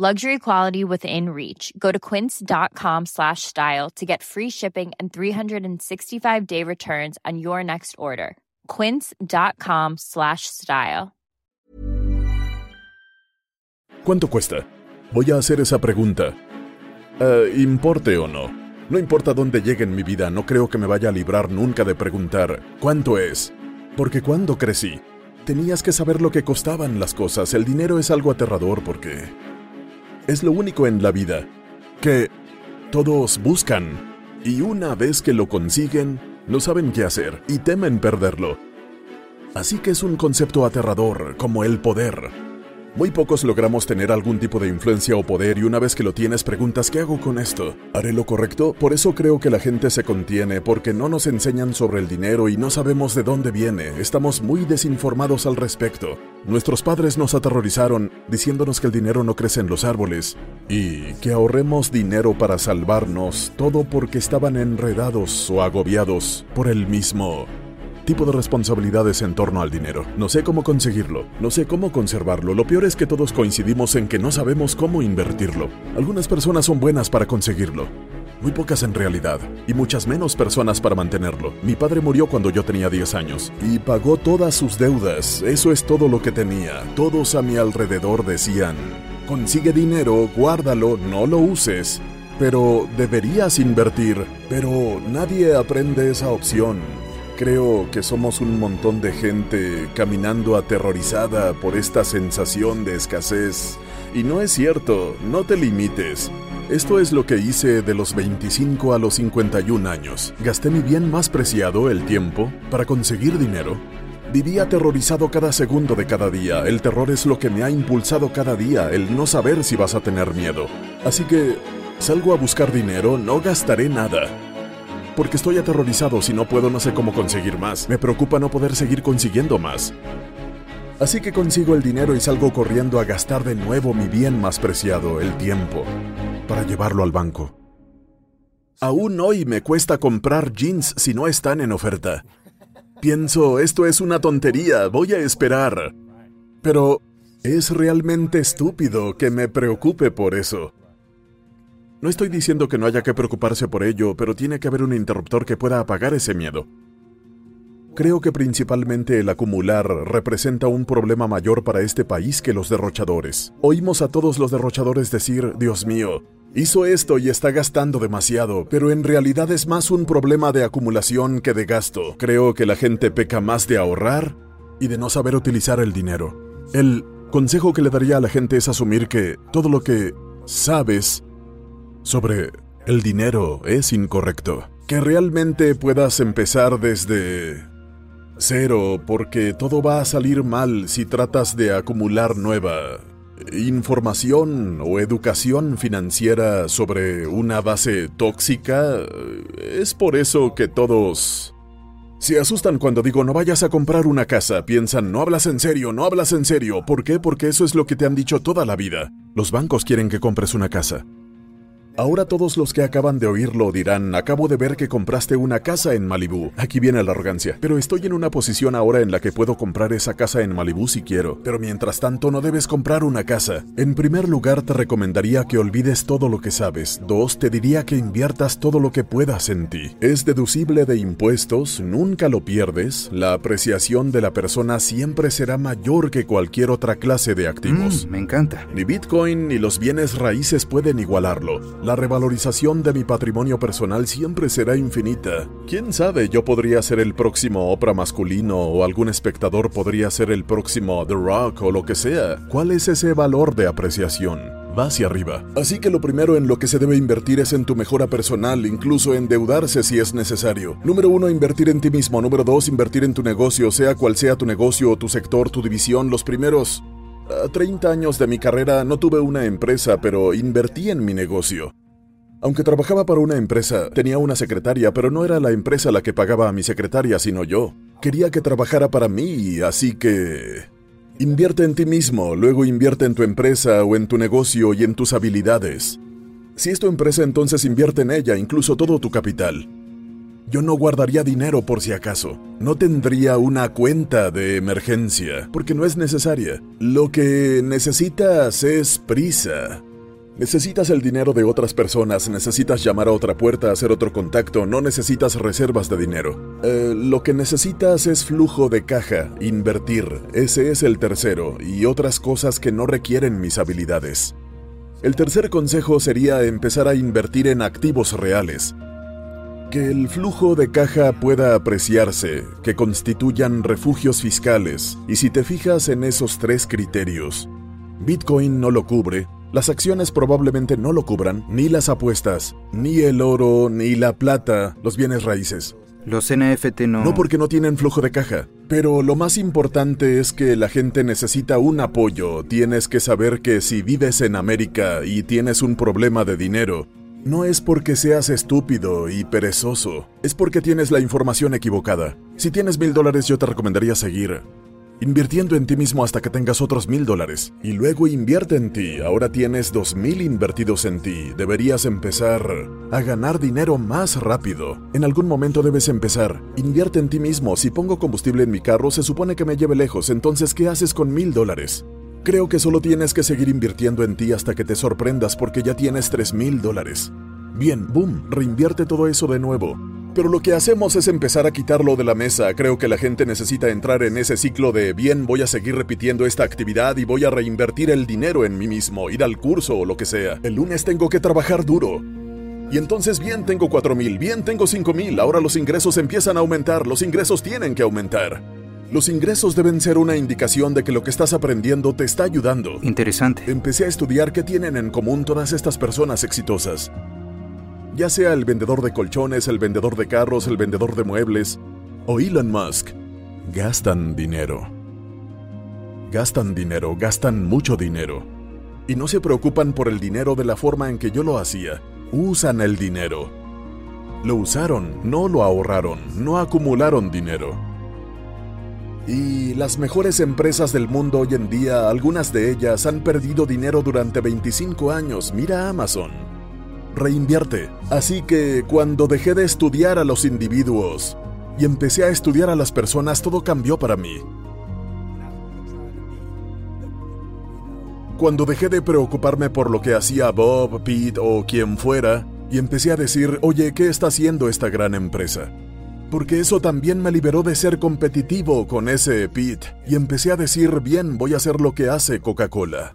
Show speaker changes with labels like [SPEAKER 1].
[SPEAKER 1] Luxury quality within reach. Go to quince.com slash style to get free shipping and 365 day returns on your next order. Quince.com slash style.
[SPEAKER 2] ¿Cuánto cuesta? Voy a hacer esa pregunta. Eh, ¿Importe o no? No importa dónde llegue en mi vida, no creo que me vaya a librar nunca de preguntar ¿cuánto es? Porque cuando crecí, tenías que saber lo que costaban las cosas. El dinero es algo aterrador porque es lo único en la vida que todos buscan y una vez que lo consiguen, no saben qué hacer y temen perderlo. Así que es un concepto aterrador como el poder. Muy pocos logramos tener algún tipo de influencia o poder y una vez que lo tienes preguntas ¿qué hago con esto? ¿Haré lo correcto? Por eso creo que la gente se contiene porque no nos enseñan sobre el dinero y no sabemos de dónde viene. Estamos muy desinformados al respecto. Nuestros padres nos aterrorizaron diciéndonos que el dinero no crece en los árboles y que ahorremos dinero para salvarnos, todo porque estaban enredados o agobiados por el mismo tipo de responsabilidades en torno al dinero. No sé cómo conseguirlo, no sé cómo conservarlo. Lo peor es que todos coincidimos en que no sabemos cómo invertirlo. Algunas personas son buenas para conseguirlo. Muy pocas en realidad, y muchas menos personas para mantenerlo. Mi padre murió cuando yo tenía 10 años, y pagó todas sus deudas. Eso es todo lo que tenía. Todos a mi alrededor decían, consigue dinero, guárdalo, no lo uses. Pero deberías invertir. Pero nadie aprende esa opción. Creo que somos un montón de gente caminando aterrorizada por esta sensación de escasez. Y no es cierto, no te limites. Esto es lo que hice de los 25 a los 51 años. Gasté mi bien más preciado, el tiempo, para conseguir dinero. Viví aterrorizado cada segundo de cada día. El terror es lo que me ha impulsado cada día, el no saber si vas a tener miedo. Así que salgo a buscar dinero, no gastaré nada porque estoy aterrorizado. Si no puedo, no sé cómo conseguir más. Me preocupa no poder seguir consiguiendo más. Así que consigo el dinero y salgo corriendo a gastar de nuevo mi bien más preciado, el tiempo, para llevarlo al banco. Aún hoy me cuesta comprar jeans si no están en oferta. Pienso, esto es una tontería, voy a esperar. Pero es realmente estúpido que me preocupe por eso. No estoy diciendo que no haya que preocuparse por ello, pero tiene que haber un interruptor que pueda apagar ese miedo. Creo que principalmente el acumular representa un problema mayor para este país que los derrochadores. Oímos a todos los derrochadores decir, Dios mío, hizo esto y está gastando demasiado, pero en realidad es más un problema de acumulación que de gasto. Creo que la gente peca más de ahorrar y de no saber utilizar el dinero. El consejo que le daría a la gente es asumir que todo lo que sabes sobre el dinero es incorrecto. Que realmente puedas empezar desde cero porque todo va a salir mal si tratas de acumular nueva información o educación financiera sobre una base tóxica. Es por eso que todos se asustan cuando digo no vayas a comprar una casa, piensan no hablas en serio, no hablas en serio. ¿Por qué? Porque eso es lo que te han dicho toda la vida. Los bancos quieren que compres una casa. Ahora todos los que acaban de oírlo dirán, acabo de ver que compraste una casa en Malibú. Aquí viene la arrogancia. Pero estoy en una posición ahora en la que puedo comprar esa casa en Malibú si quiero. Pero mientras tanto no debes comprar una casa. En primer lugar te recomendaría que olvides todo lo que sabes. Dos, te diría que inviertas todo lo que puedas en ti. Es deducible de impuestos, nunca lo pierdes. La apreciación de la persona siempre será mayor que cualquier otra clase de activos.
[SPEAKER 3] Mm, me encanta.
[SPEAKER 2] Ni Bitcoin ni los bienes raíces pueden igualarlo. La revalorización de mi patrimonio personal siempre será infinita. Quién sabe, yo podría ser el próximo Oprah masculino o algún espectador podría ser el próximo The Rock o lo que sea. ¿Cuál es ese valor de apreciación? Va hacia arriba. Así que lo primero en lo que se debe invertir es en tu mejora personal, incluso endeudarse si es necesario. Número uno, invertir en ti mismo. Número dos, invertir en tu negocio, sea cual sea tu negocio, tu sector, tu división. Los primeros a 30 años de mi carrera no tuve una empresa, pero invertí en mi negocio. Aunque trabajaba para una empresa, tenía una secretaria, pero no era la empresa la que pagaba a mi secretaria, sino yo. Quería que trabajara para mí, así que... Invierte en ti mismo, luego invierte en tu empresa o en tu negocio y en tus habilidades. Si es tu empresa, entonces invierte en ella, incluso todo tu capital. Yo no guardaría dinero por si acaso. No tendría una cuenta de emergencia, porque no es necesaria. Lo que necesitas es prisa. Necesitas el dinero de otras personas, necesitas llamar a otra puerta, hacer otro contacto, no necesitas reservas de dinero. Eh, lo que necesitas es flujo de caja, invertir, ese es el tercero, y otras cosas que no requieren mis habilidades. El tercer consejo sería empezar a invertir en activos reales, que el flujo de caja pueda apreciarse, que constituyan refugios fiscales, y si te fijas en esos tres criterios, Bitcoin no lo cubre, las acciones probablemente no lo cubran, ni las apuestas, ni el oro, ni la plata, los bienes raíces.
[SPEAKER 3] Los NFT no...
[SPEAKER 2] No porque no tienen flujo de caja, pero lo más importante es que la gente necesita un apoyo, tienes que saber que si vives en América y tienes un problema de dinero, no es porque seas estúpido y perezoso, es porque tienes la información equivocada. Si tienes mil dólares yo te recomendaría seguir invirtiendo en ti mismo hasta que tengas otros mil dólares. Y luego invierte en ti, ahora tienes dos mil invertidos en ti, deberías empezar a ganar dinero más rápido. En algún momento debes empezar, invierte en ti mismo, si pongo combustible en mi carro se supone que me lleve lejos, entonces ¿qué haces con mil dólares? Creo que solo tienes que seguir invirtiendo en ti hasta que te sorprendas porque ya tienes 3 mil dólares. Bien, boom, reinvierte todo eso de nuevo. Pero lo que hacemos es empezar a quitarlo de la mesa. Creo que la gente necesita entrar en ese ciclo de bien, voy a seguir repitiendo esta actividad y voy a reinvertir el dinero en mí mismo, ir al curso o lo que sea. El lunes tengo que trabajar duro. Y entonces bien tengo 4 mil, bien tengo 5 mil, ahora los ingresos empiezan a aumentar, los ingresos tienen que aumentar. Los ingresos deben ser una indicación de que lo que estás aprendiendo te está ayudando.
[SPEAKER 3] Interesante.
[SPEAKER 2] Empecé a estudiar qué tienen en común todas estas personas exitosas. Ya sea el vendedor de colchones, el vendedor de carros, el vendedor de muebles o Elon Musk, gastan dinero. Gastan dinero, gastan mucho dinero. Y no se preocupan por el dinero de la forma en que yo lo hacía. Usan el dinero. Lo usaron, no lo ahorraron, no acumularon dinero. Y las mejores empresas del mundo hoy en día, algunas de ellas han perdido dinero durante 25 años. Mira Amazon. Reinvierte. Así que cuando dejé de estudiar a los individuos y empecé a estudiar a las personas, todo cambió para mí. Cuando dejé de preocuparme por lo que hacía Bob, Pete o quien fuera, y empecé a decir, oye, ¿qué está haciendo esta gran empresa? Porque eso también me liberó de ser competitivo con ese Pete y empecé a decir, bien, voy a hacer lo que hace Coca-Cola.